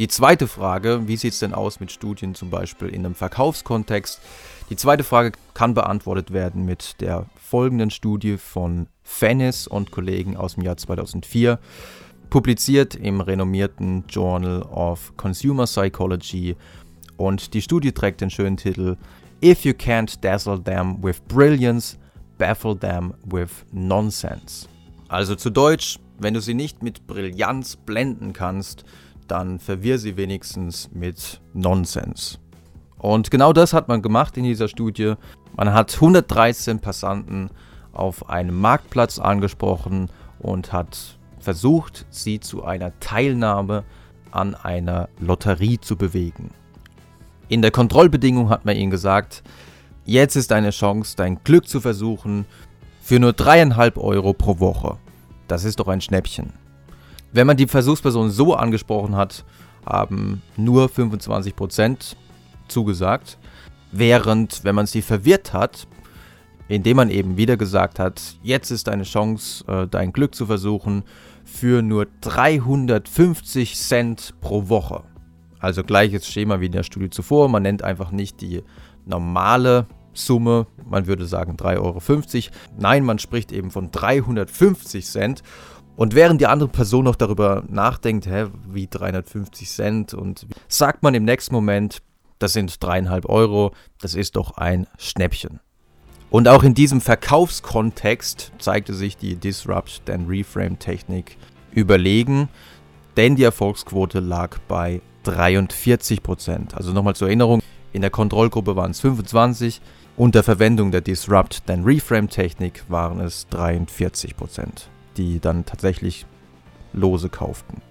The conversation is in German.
Die zweite Frage, wie sieht es denn aus mit Studien zum Beispiel in einem Verkaufskontext? Die zweite Frage kann beantwortet werden mit der folgenden Studie von Fennis und Kollegen aus dem Jahr 2004, publiziert im renommierten Journal of Consumer Psychology. Und die Studie trägt den schönen Titel If you can't dazzle them with brilliance, baffle them with nonsense. Also zu Deutsch, wenn du sie nicht mit Brillanz blenden kannst, dann verwirr sie wenigstens mit Nonsens. Und genau das hat man gemacht in dieser Studie. Man hat 113 Passanten auf einem Marktplatz angesprochen und hat versucht, sie zu einer Teilnahme an einer Lotterie zu bewegen. In der Kontrollbedingung hat man ihnen gesagt, jetzt ist deine Chance, dein Glück zu versuchen für nur dreieinhalb Euro pro Woche. Das ist doch ein Schnäppchen. Wenn man die Versuchsperson so angesprochen hat, haben nur 25% zugesagt. Während, wenn man sie verwirrt hat, indem man eben wieder gesagt hat, jetzt ist deine Chance, äh, dein Glück zu versuchen, für nur 350 Cent pro Woche. Also gleiches Schema wie in der Studie zuvor. Man nennt einfach nicht die normale Summe, man würde sagen 3,50 Euro. Nein, man spricht eben von 350 Cent. Und während die andere Person noch darüber nachdenkt, hä, wie 350 Cent, und sagt man im nächsten Moment, das sind dreieinhalb Euro, das ist doch ein Schnäppchen. Und auch in diesem Verkaufskontext zeigte sich die Disrupt then Reframe Technik überlegen, denn die Erfolgsquote lag bei 43%. Also nochmal zur Erinnerung, in der Kontrollgruppe waren es 25, unter Verwendung der Disrupt then Reframe Technik waren es 43%, die dann tatsächlich Lose kauften.